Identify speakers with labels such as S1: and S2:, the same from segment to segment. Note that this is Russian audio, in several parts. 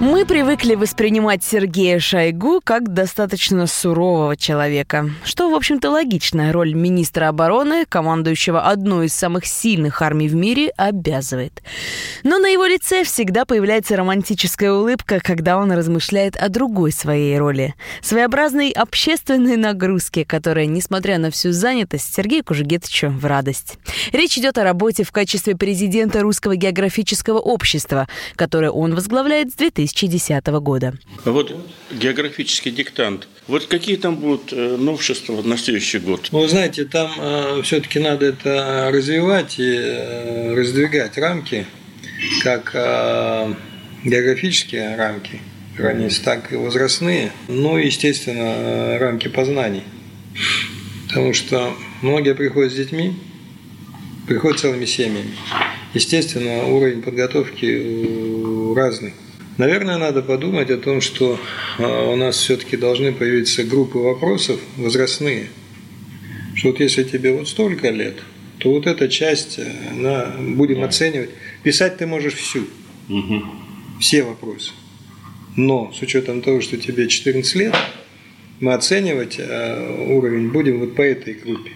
S1: Мы привыкли воспринимать Сергея Шойгу как достаточно сурового человека, что, в общем-то, логично. Роль министра обороны, командующего одной из самых сильных армий в мире, обязывает. Но на его лице всегда появляется романтическая улыбка, когда он размышляет о другой своей роли. Своеобразной общественной нагрузке, которая, несмотря на всю занятость, Сергею Кужугетовичу в радость. Речь идет о работе в качестве президента Русского географического общества, которое он возглавляет с 2000 2010 года.
S2: А вот географический диктант. Вот какие там будут э, новшества на следующий год?
S3: Ну, вы знаете, там э, все-таки надо это развивать и э, раздвигать рамки, как э, географические рамки, границ, так и возрастные, ну и, естественно, э, рамки познаний. Потому что многие приходят с детьми, приходят целыми семьями. Естественно, уровень подготовки разный. Наверное, надо подумать о том, что а, у нас все-таки должны появиться группы вопросов возрастные. Что вот если тебе вот столько лет, то вот эта часть, она, будем оценивать. Писать ты можешь всю. Угу. Все вопросы. Но с учетом того, что тебе 14 лет, мы оценивать а, уровень будем вот по этой группе.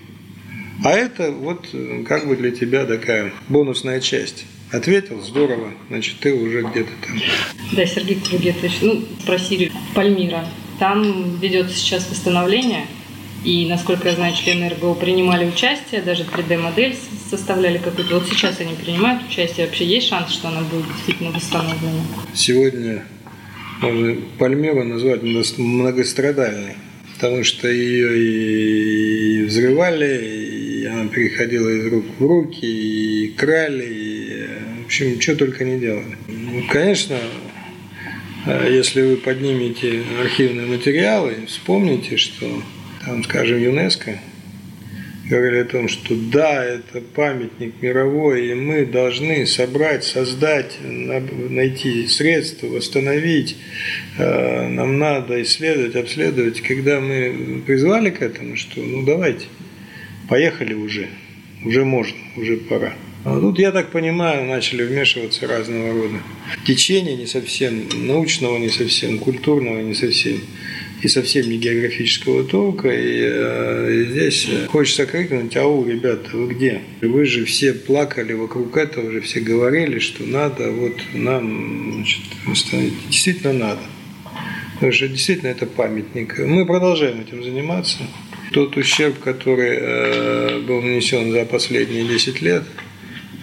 S3: А это вот как бы для тебя такая бонусная часть. Ответил, здорово, значит, ты уже где-то там.
S4: Да, Сергей Кругетович, ну, спросили Пальмира. Там ведется сейчас восстановление, и, насколько я знаю, члены РГО принимали участие, даже 3D-модель составляли какую-то. Вот сейчас они принимают участие. Вообще есть шанс, что она будет действительно восстановлена?
S3: Сегодня можно Пальмиру назвать многострадальной, потому что ее и взрывали, и она переходила из рук в руки, и крали, и, общем, что только не делали. Ну, конечно, э, если вы поднимете архивные материалы, вспомните, что там, скажем, ЮНЕСКО говорили о том, что да, это памятник мировой, и мы должны собрать, создать, найти средства, восстановить. Э, нам надо исследовать, обследовать. Когда мы призвали к этому, что ну давайте – поехали уже, уже можно, уже пора. А тут, я так понимаю, начали вмешиваться разного рода течения, не совсем научного, не совсем культурного, не совсем и совсем не географического толка. И, э, и здесь хочется крикнуть, ау, ребята, вы где? Вы же все плакали вокруг этого, уже все говорили, что надо вот нам значит, установить. Действительно надо. Потому что действительно это памятник. Мы продолжаем этим заниматься тот ущерб, который э, был нанесен за последние 10 лет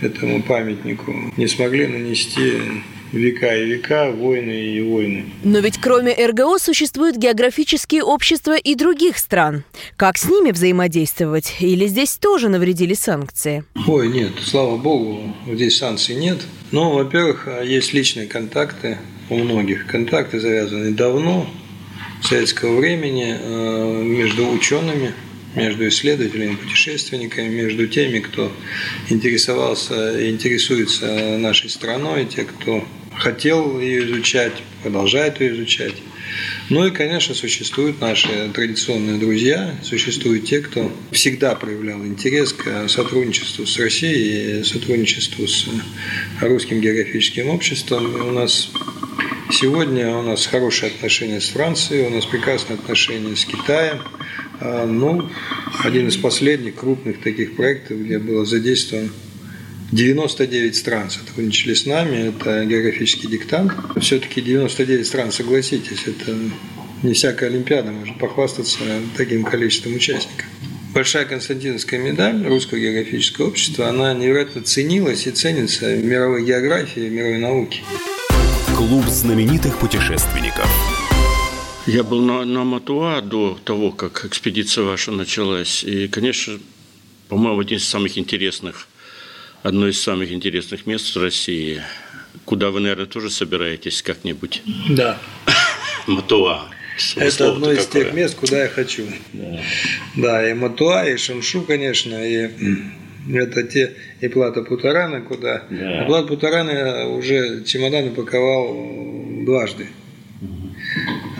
S3: этому памятнику, не смогли нанести века и века, войны и войны.
S1: Но ведь кроме РГО существуют географические общества и других стран. Как с ними взаимодействовать? Или здесь тоже навредили санкции?
S3: Ой, нет, слава богу, здесь санкций нет. Но, во-первых, есть личные контакты у многих. Контакты завязаны давно, советского времени э, между учеными, между исследователями, путешественниками, между теми, кто интересовался и интересуется нашей страной, те, кто хотел ее изучать, продолжает ее изучать. Ну и, конечно, существуют наши традиционные друзья, существуют те, кто всегда проявлял интерес к сотрудничеству с Россией, сотрудничеству с русским географическим обществом. У нас Сегодня у нас хорошие отношения с Францией, у нас прекрасные отношения с Китаем. А, ну, один из последних крупных таких проектов, где было задействовано 99 стран сотрудничали с нами, это географический диктант. Все-таки 99 стран, согласитесь, это не всякая Олимпиада может похвастаться таким количеством участников. Большая Константиновская медаль Русского географического общества, она невероятно ценилась и ценится в мировой географии, в мировой науке.
S5: Клуб знаменитых путешественников.
S2: Я был на, на Матуа до того, как экспедиция ваша началась. И, конечно, по-моему, один из самых интересных, одно из самых интересных мест в России, куда вы, наверное, тоже собираетесь как-нибудь.
S3: Да.
S2: Матуа.
S3: Это одно из какое? тех мест, куда я хочу. Да. да, и Матуа, и Шамшу, конечно, и это те и Плата Путарана, куда... Да. А Плат Путарана уже чемодан упаковал дважды.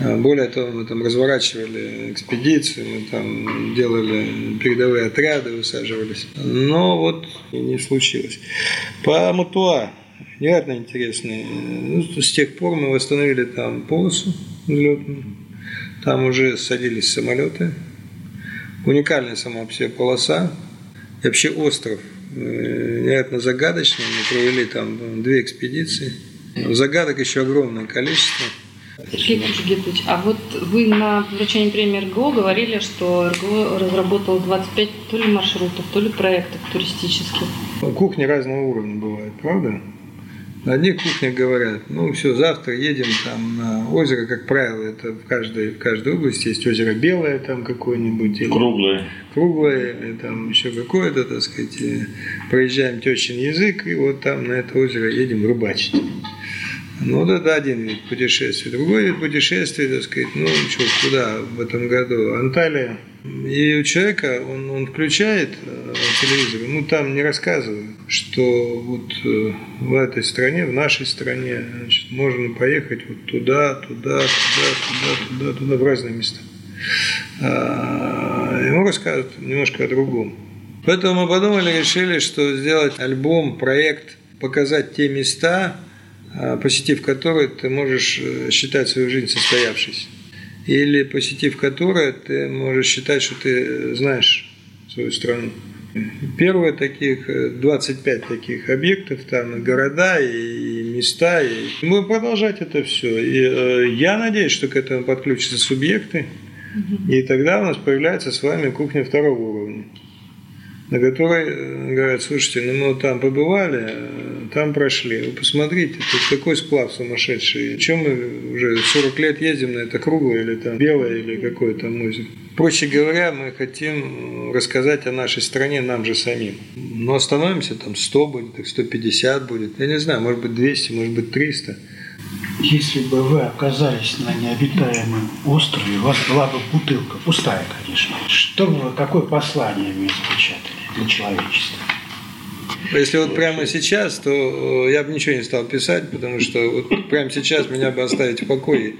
S3: А, более того, мы там разворачивали экспедиции, мы там делали передовые отряды, высаживались. Но вот не случилось. По Матуа невероятно интересный. Ну, с тех пор мы восстановили там полосу взлетную. Там уже садились самолеты. Уникальная сама по полоса. И вообще остров э, невероятно загадочный. Мы провели там две экспедиции. Загадок еще огромное количество.
S4: Сергей а вот вы на вручении премии РГО говорили, что РГО разработал 25 то ли маршрутов, то ли проектов туристических.
S3: Кухни разного уровня бывают, правда? На одних кухнях говорят, ну все, завтра едем там на озеро, как правило, это в каждой, в каждой области есть озеро белое там какое-нибудь. Или
S2: Круглое.
S3: Круглое, или там еще какое-то, так сказать. Проезжаем тещин язык, и вот там на это озеро едем рыбачить. Ну, вот это один вид путешествия. Другой вид путешествия, так сказать, ну, что, куда в этом году? Анталия. И у человека, он, он включает э, телевизор, ему там не рассказывают, что вот э, в этой стране, в нашей стране, значит, можно поехать вот туда, туда, туда, туда, туда, туда, в разные места. А, ему расскажут немножко о другом. Поэтому мы подумали, решили, что сделать альбом, проект, показать те места, посетив которые ты можешь э, считать свою жизнь состоявшейся. Или посетив которые ты можешь считать, что ты знаешь свою страну. Первые таких, 25 э, таких объектов, там города и места. И мы продолжать это все. И э, я надеюсь, что к этому подключатся субъекты. И тогда у нас появляется с вами кухня второго уровня на которой э, говорят, слушайте, ну мы там побывали, э, там прошли, вы посмотрите, тут какой сплав сумасшедший. Чем мы уже 40 лет ездим на это круглое или там белое или какое там озеро. Проще говоря, мы хотим рассказать о нашей стране нам же самим. Но остановимся, там 100 будет, 150 будет, я не знаю, может быть 200, может быть 300.
S6: Если бы вы оказались на необитаемом острове, у вас была бы бутылка, пустая, конечно, что бы вы, какое послание вы запечатали? для человечества.
S3: Если вот прямо сейчас, то э, я бы ничего не стал писать, потому что вот прямо сейчас меня бы оставить в покое.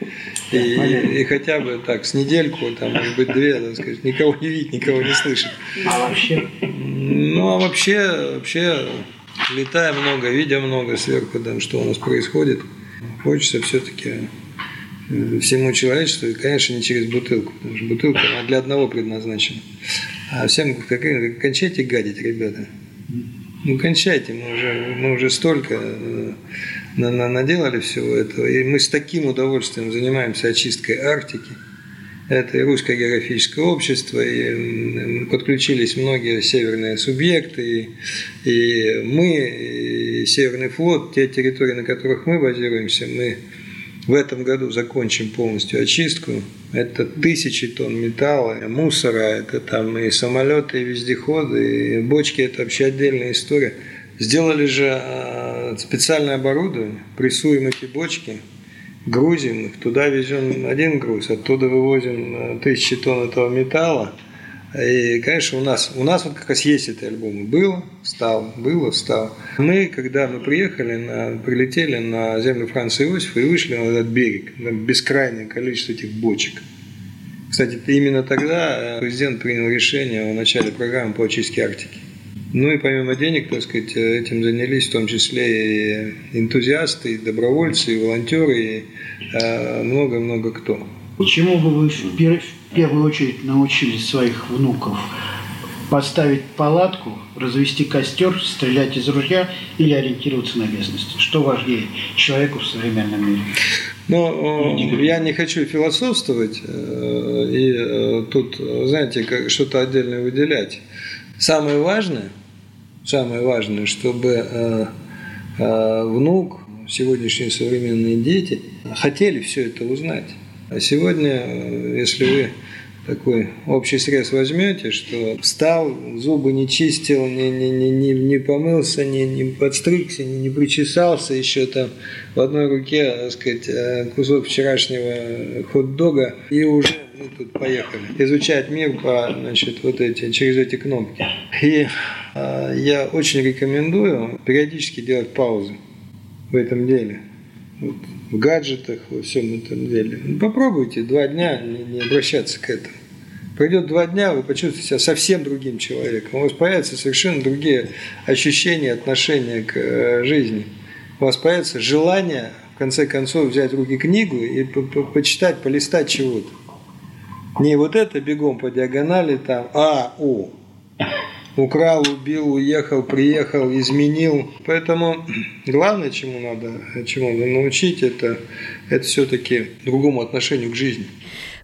S3: И, и, и хотя бы так, с недельку, там, может быть, две, так сказать, никого не видеть, никого не слышать.
S6: А вообще?
S3: Ну, а вообще, вообще, летая много, видя много сверху, там, что у нас происходит, хочется все-таки э, всему человечеству, и, конечно, не через бутылку, потому что бутылка она для одного предназначена. А всем кончайте гадить, ребята. Ну, кончайте, мы уже, мы уже столько э, на, на, наделали всего этого. И мы с таким удовольствием занимаемся очисткой Арктики. Это и Русское географическое общество, и подключились многие северные субъекты, и, и мы, и Северный флот, те территории, на которых мы базируемся, мы в этом году закончим полностью очистку. Это тысячи тонн металла, мусора, это там и самолеты, и вездеходы, и бочки, это вообще отдельная история. Сделали же а, специальное оборудование, прессуем эти бочки, грузим их, туда везем один груз, оттуда вывозим а, тысячи тонн этого металла – и, конечно, у нас, у нас вот как раз есть эти альбомы. Было, стало, было, стало. Мы, когда мы приехали, на, прилетели на землю Франции Иосифа и вышли на этот берег, на бескрайнее количество этих бочек. Кстати, именно тогда э, президент принял решение о начале программы по очистке Арктики. Ну и помимо денег, так сказать, этим занялись в том числе и энтузиасты, и добровольцы, и волонтеры, и э, много-много кто.
S6: Почему бы вы в в первую очередь научили своих внуков поставить палатку, развести костер, стрелять из ружья или ориентироваться на местность? Что важнее человеку в современном мире?
S3: Но ну, я не хочу философствовать э, и э, тут, знаете, что-то отдельное выделять. Самое важное, самое важное, чтобы э, внук, сегодняшние современные дети хотели все это узнать. А сегодня, если вы такой общий срез возьмете, что встал, зубы не чистил, не, не, не, не, не помылся, не, не подстригся, не, не причесался, еще там в одной руке, так сказать, э, кусок вчерашнего хот-дога, и уже мы тут поехали изучать мир по, значит, вот эти, через эти кнопки. И э, я очень рекомендую периодически делать паузы в этом деле. вот, в гаджетах, во всем этом деле. Ну, попробуйте два дня не, не обращаться к этому. Пройдет два дня, вы почувствуете себя совсем другим человеком. У вас появятся совершенно другие ощущения, отношения к э, жизни. У вас появится желание, в конце концов, взять в руки книгу и по -по почитать, полистать чего-то. Не вот это бегом по диагонали там, а, о, украл, убил, уехал, приехал, изменил. Поэтому главное, чему надо, чему надо научить, это, это все-таки другому отношению к жизни.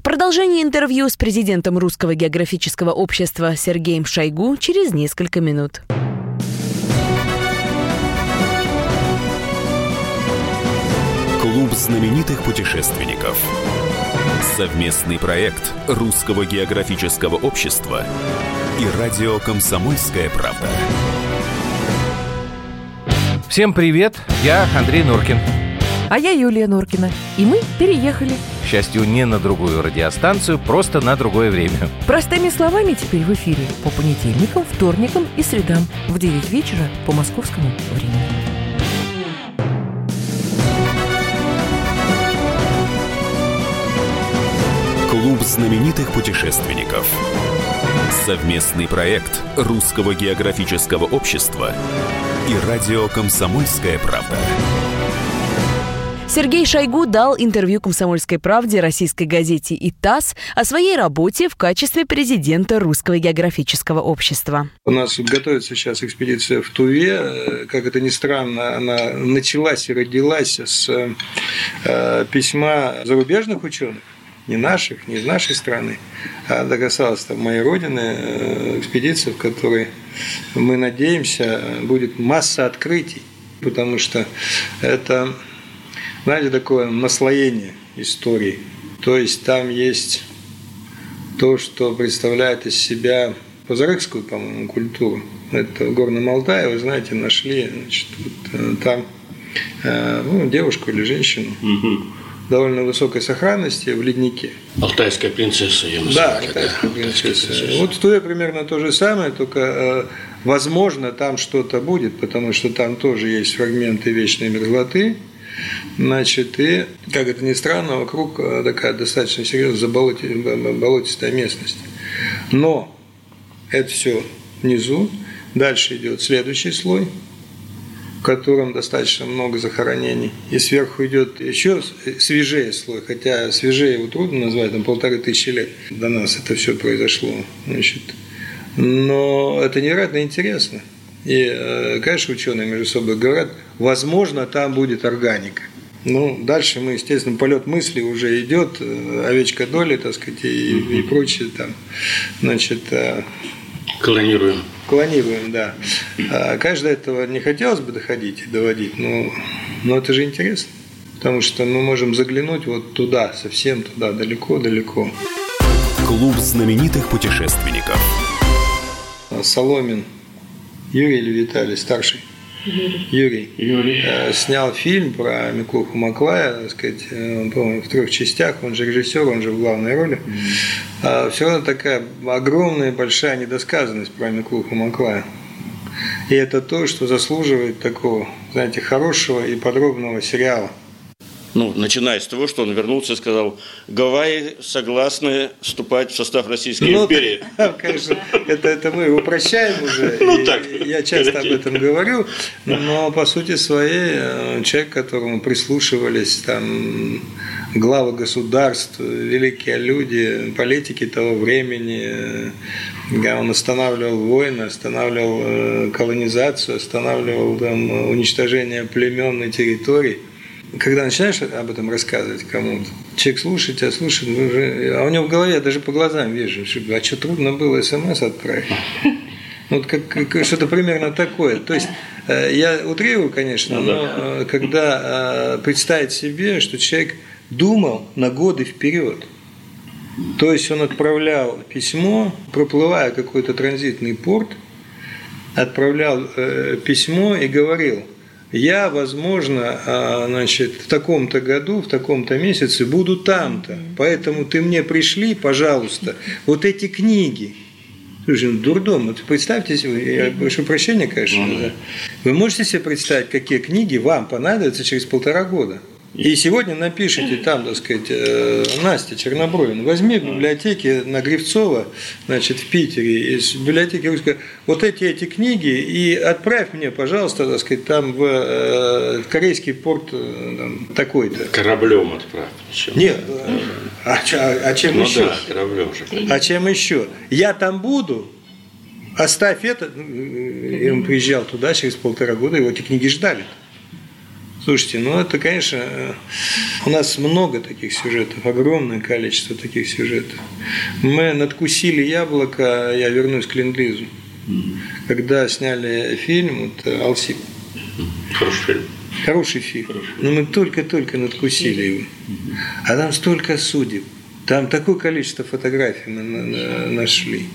S1: Продолжение интервью с президентом Русского географического общества Сергеем Шойгу через несколько минут.
S5: Клуб знаменитых путешественников. Совместный проект Русского географического общества и радио «Комсомольская правда».
S7: Всем привет, я Андрей Норкин.
S8: А я Юлия Норкина. И мы переехали.
S7: К счастью, не на другую радиостанцию, просто на другое время.
S8: Простыми словами теперь в эфире по понедельникам, вторникам и средам в 9 вечера по московскому времени.
S5: Знаменитых путешественников. Совместный проект Русского географического общества и радио «Комсомольская правда».
S1: Сергей Шойгу дал интервью «Комсомольской правде» российской газете и ТАСС о своей работе в качестве президента Русского географического общества.
S3: У нас готовится сейчас экспедиция в Туве. Как это ни странно, она началась и родилась с э, письма зарубежных ученых не наших, не из нашей страны, а это касалось там, моей родины, э, экспедиции, в которой мы надеемся, будет масса открытий, потому что это, знаете, такое наслоение истории. То есть там есть то, что представляет из себя позарыкскую, по-моему, культуру. Это в Горном Алтае, вы знаете, нашли значит, вот, э, там э, ну, девушку или женщину. Угу довольно высокой сохранности в леднике.
S2: Алтайская принцесса ее
S3: Да, алтайская принцесса. принцесса. Вот в Туе примерно то же самое, только э, возможно там что-то будет, потому что там тоже есть фрагменты вечной мерзлоты. Значит, и, как это ни странно, вокруг э, такая достаточно серьезная заболотистая местность. Но это все внизу. Дальше идет следующий слой – котором достаточно много захоронений. И сверху идет еще свежее слой, хотя свежее его трудно назвать, там полторы тысячи лет до нас это все произошло. Значит. Но это невероятно интересно. И, э, конечно, ученые между собой говорят, возможно, там будет органика. Ну, дальше мы, естественно, полет мысли уже идет, э, овечка доли, так сказать, и, и прочее там. Значит, э,
S2: Клонируем.
S3: Клонируем, да. А, конечно, до этого не хотелось бы доходить и доводить, но, но это же интересно. Потому что мы можем заглянуть вот туда, совсем туда, далеко-далеко.
S5: Клуб знаменитых путешественников.
S3: Соломин Юрий или Виталий, старший?
S4: Юрий.
S3: Юрий.
S2: Юрий.
S3: Э, снял фильм про Миклуху Маклая, так сказать, э, он, по в трех частях, он же режиссер, он же в главной роли. Mm-hmm. Все равно такая огромная, большая недосказанность про Миклуху Маклая. И это то, что заслуживает такого, знаете, хорошего и подробного сериала –
S2: ну, начиная с того, что он вернулся и сказал, Гавайи согласны вступать в состав Российской ну, империи.
S3: Конечно, это, это мы упрощаем уже. Ну, так, я часто об этом говорю, но по сути своей э, человек, которому прислушивались там главы государств, великие люди, политики того времени, э, он останавливал войны, останавливал э, колонизацию, останавливал там, уничтожение племен и территорий – когда начинаешь об этом рассказывать кому-то, человек слушает тебя, слушает, уже, а у него в голове я даже по глазам вижу, что, а что трудно было смс отправить. Ну, вот как, как что-то примерно такое. То есть э, я утрирую, конечно, ну но э, когда э, представить себе, что человек думал на годы вперед. То есть он отправлял письмо, проплывая какой-то транзитный порт, отправлял письмо и говорил – я, возможно, а, значит, в таком-то году, в таком-то месяце буду там-то. Поэтому ты мне пришли, пожалуйста, вот эти книги. Слушай, ну, дурдом. Вот представьте себе, я прошу прощения, конечно, да. Вы можете себе представить, какие книги вам понадобятся через полтора года? И сегодня напишите там, так сказать, э, Настя Чернобровин, возьми в библиотеке на Гривцова, значит, в Питере, из библиотеки русской, вот эти эти книги и отправь мне, пожалуйста, так сказать, там в, э, в корейский порт э, там, такой-то.
S2: Кораблем отправь.
S3: Нет, а, а, а чем
S2: ну
S3: еще?
S2: да, кораблем же.
S3: А чем еще? Я там буду, оставь это. Ну, И он приезжал туда через полтора года, его эти книги ждали. Слушайте, ну это, конечно, э, у нас много таких сюжетов, огромное количество таких сюжетов. Мы надкусили яблоко, я вернусь к Ленд-Лизу. Когда сняли фильм, вот, э, Алсип,
S2: Хороший фильм.
S3: Хороший фильм. Но мы только-только надкусили его. А там столько судеб. Там такое количество фотографий мы на- на- нашли.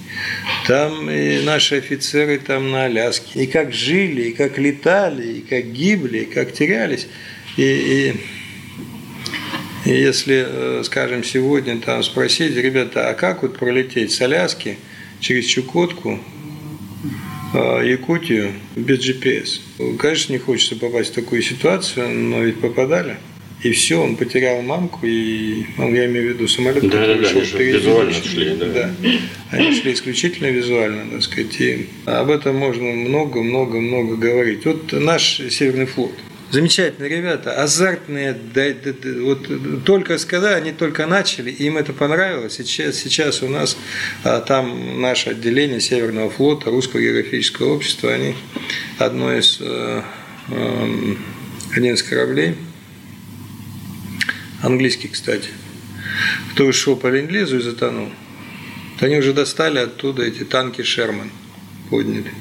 S3: Там и наши офицеры там на Аляске. И как жили, и как летали, и как гибли, и как терялись. И, и- и если, э, скажем, сегодня там спросить, ребята, а как вот пролететь с Аляски через Чукотку э, Якутию без GPS. Конечно, не хочется попасть в такую ситуацию, но ведь попадали. И все, он потерял мамку, и ну, я имею в виду самолет,
S2: Да,
S3: который
S2: да, да,
S3: шел
S2: они же
S3: впереди.
S2: визуально шли, да.
S3: Они шли исключительно визуально, так сказать. И об этом можно много-много-много говорить. Вот наш Северный флот. Замечательные ребята, азартные, да, да, да, вот только сказали, они только начали, им это понравилось. Сейчас, сейчас у нас а, там наше отделение Северного флота, Русского географического общества, они одно из э, э, один из кораблей, английский, кстати, кто шел по ленд-лизу и затонул. Вот Они уже достали оттуда эти танки Шерман подняли.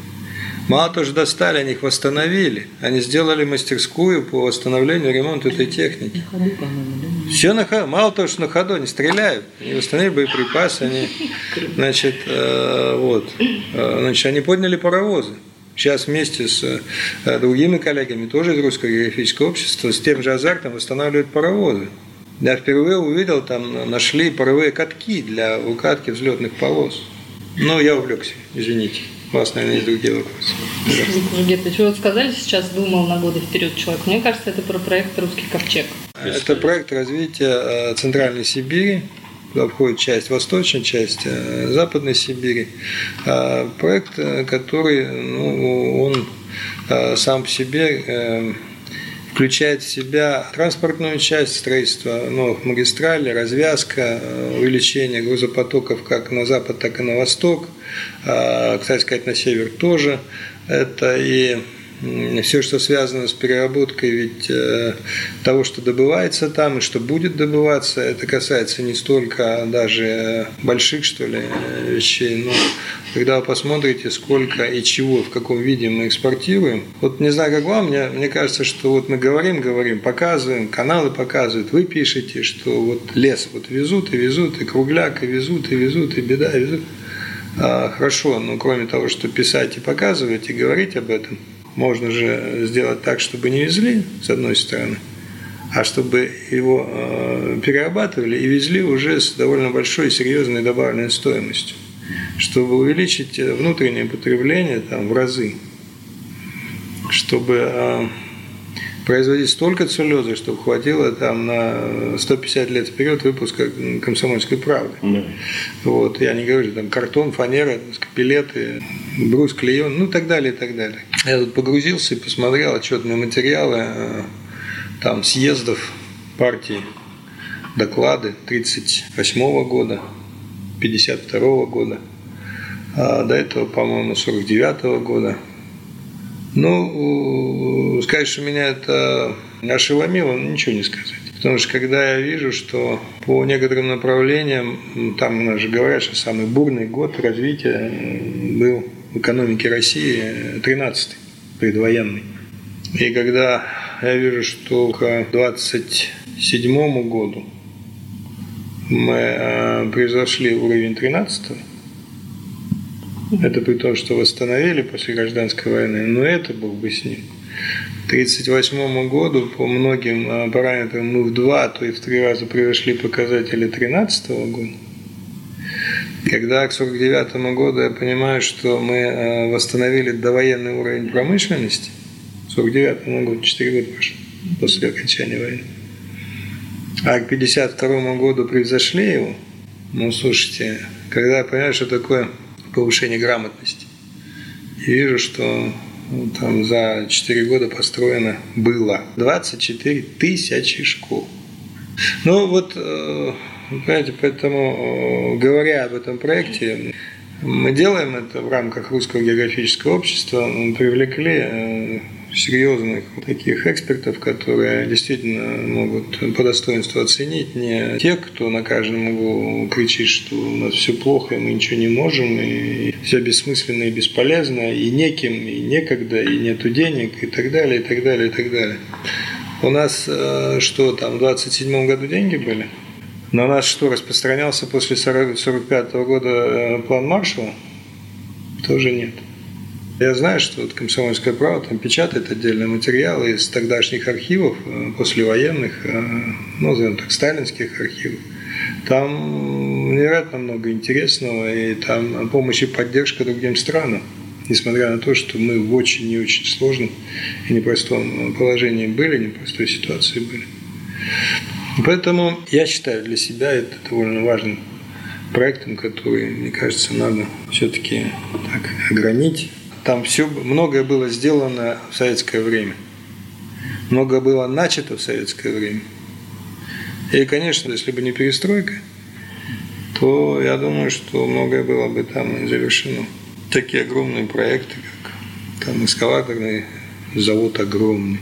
S3: Мало того, что достали, они их восстановили. Они сделали мастерскую по восстановлению ремонту этой техники. Все на ходу. Мало того, что на ходу они стреляют, они восстановили боеприпасы, они, значит, э, вот, Э, значит, они подняли паровозы. Сейчас вместе с э, другими коллегами, тоже из Русского географического общества, с тем же азартом восстанавливают паровозы. Я впервые увидел, там нашли паровые катки для укатки взлетных полос. Ну, я увлекся, извините. У вас, наверное, есть другие вопросы.
S4: Жигетович, вы вот сказали сейчас, думал на годы вперед человек. Мне кажется, это про проект «Русский ковчег».
S3: Это проект развития э, Центральной Сибири, куда входит часть Восточной, часть э, Западной Сибири. А, Проект, э, который ну, он сам по себе включает в себя транспортную часть строительства новых магистралей, развязка, э, увеличение грузопотоков как на запад, так и на восток. А, Кстати сказать, на север тоже. Это и все, что связано с переработкой ведь э, того, что добывается там и что будет добываться, это касается не столько даже больших, что ли, э, вещей, но когда вы посмотрите, сколько и чего, в каком виде мы экспортируем, вот не знаю, как вам, мне, мне кажется, что вот мы говорим, говорим, показываем, каналы показывают, вы пишете, что вот лес вот везут и везут, и кругляк, и везут, и везут, и беда, и везут. А, Хорошо, но кроме того, что писать и показывать, и говорить об этом, можно же сделать так, чтобы не везли, с одной стороны, а чтобы его э, перерабатывали и везли уже с довольно большой серьезной добавленной стоимостью, чтобы увеличить э, внутреннее потребление там, в разы, чтобы э, производить столько целлюлозы, чтобы хватило там на 150 лет вперед выпуска комсомольской правды. Вот, я не говорю, там картон, фанера, пилеты, брус, клеен, ну и так далее, и так далее. Я тут погрузился и посмотрел отчетные материалы э, там съездов партии, доклады 38 года, 52 года, а до этого, по-моему, 49 года. Ну, сказать, что меня это ошеломило, ну, ничего не сказать. Потому что когда я вижу, что по некоторым направлениям, там у нас же говорят, что самый бурный год развития был в экономике России 13-й, предвоенный. И когда я вижу, что к 27 году мы э, превзошли уровень 13 это при том, что восстановили после гражданской войны, но это бог бы с ним. К 1938 году по многим э, параметрам мы в два, то и в три раза превышли показатели 2013 года. Когда к 1949 году я понимаю, что мы э, восстановили довоенный уровень промышленности, к 1949 году 4 года прошло после окончания войны, а к 52 году превзошли его, ну, слушайте, когда я понимаю, что такое повышение грамотности, и вижу, что ну, там за 4 года построено было 24 тысячи школ. Ну вот, э, понимаете, поэтому, э, говоря об этом проекте, мы делаем это в рамках Русского географического общества, мы привлекли э, серьезных таких экспертов, которые действительно могут по достоинству оценить не те, кто на каждом углу кричит, что у нас все плохо, и мы ничего не можем, и все бессмысленно и бесполезно, и неким, и некогда, и нету денег, и так далее, и так далее, и так далее. У нас э, что там, в 27 году деньги были? На нас что, распространялся после 1945 года э, план Маршалла? Тоже нет. Я знаю, что вот «Комсомольская правда» там печатает отдельные материалы из тогдашних архивов, э, послевоенных, э, ну, назовем так, сталинских архивов. Там невероятно много интересного, и там помощь и поддержка другим странам, несмотря на то, что мы в очень и очень сложном и непростом положении были, непростой ситуации были. Поэтому я считаю для себя это довольно важным проектом, который, мне кажется, надо все-таки так ограничить там все, многое было сделано в советское время. Многое было начато в советское время. И, конечно, если бы не перестройка, то я думаю, что многое было бы там и завершено. Такие огромные проекты, как там эскалаторный завод огромный,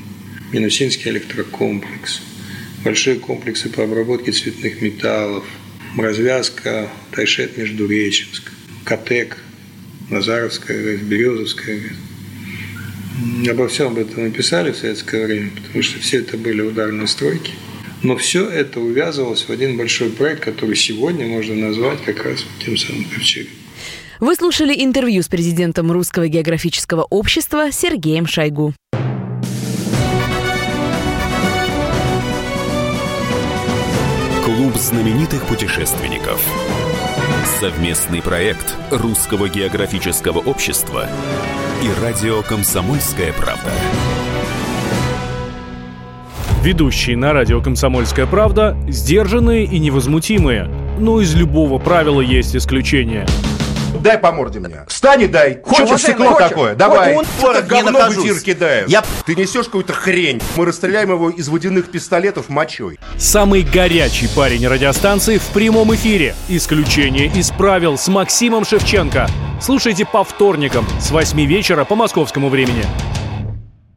S3: Минусинский электрокомплекс, большие комплексы по обработке цветных металлов, развязка Тайшет-Междуреченск, Катек – Назаровская, Березовская. Обо всем об этом написали в советское время, потому что все это были ударные стройки. Но все это увязывалось в один большой проект, который сегодня можно назвать как раз тем самым ковчегом.
S1: Вы слушали интервью с президентом Русского географического общества Сергеем Шойгу.
S5: Знаменитых путешественников. Совместный проект Русского географического общества и радио «Комсомольская правда».
S9: Ведущие на радио «Комсомольская правда» сдержанные и невозмутимые. Но из любого правила есть исключение –
S10: Дай по морде мне. Встань и дай. Хочешь стекло такое? Давай. Он это говно в эфир кидает. Я... Ты несешь какую-то хрень. Мы расстреляем его из водяных пистолетов мочой.
S9: Самый горячий парень радиостанции в прямом эфире. Исключение из правил с Максимом Шевченко. Слушайте по вторникам с 8 вечера по московскому времени.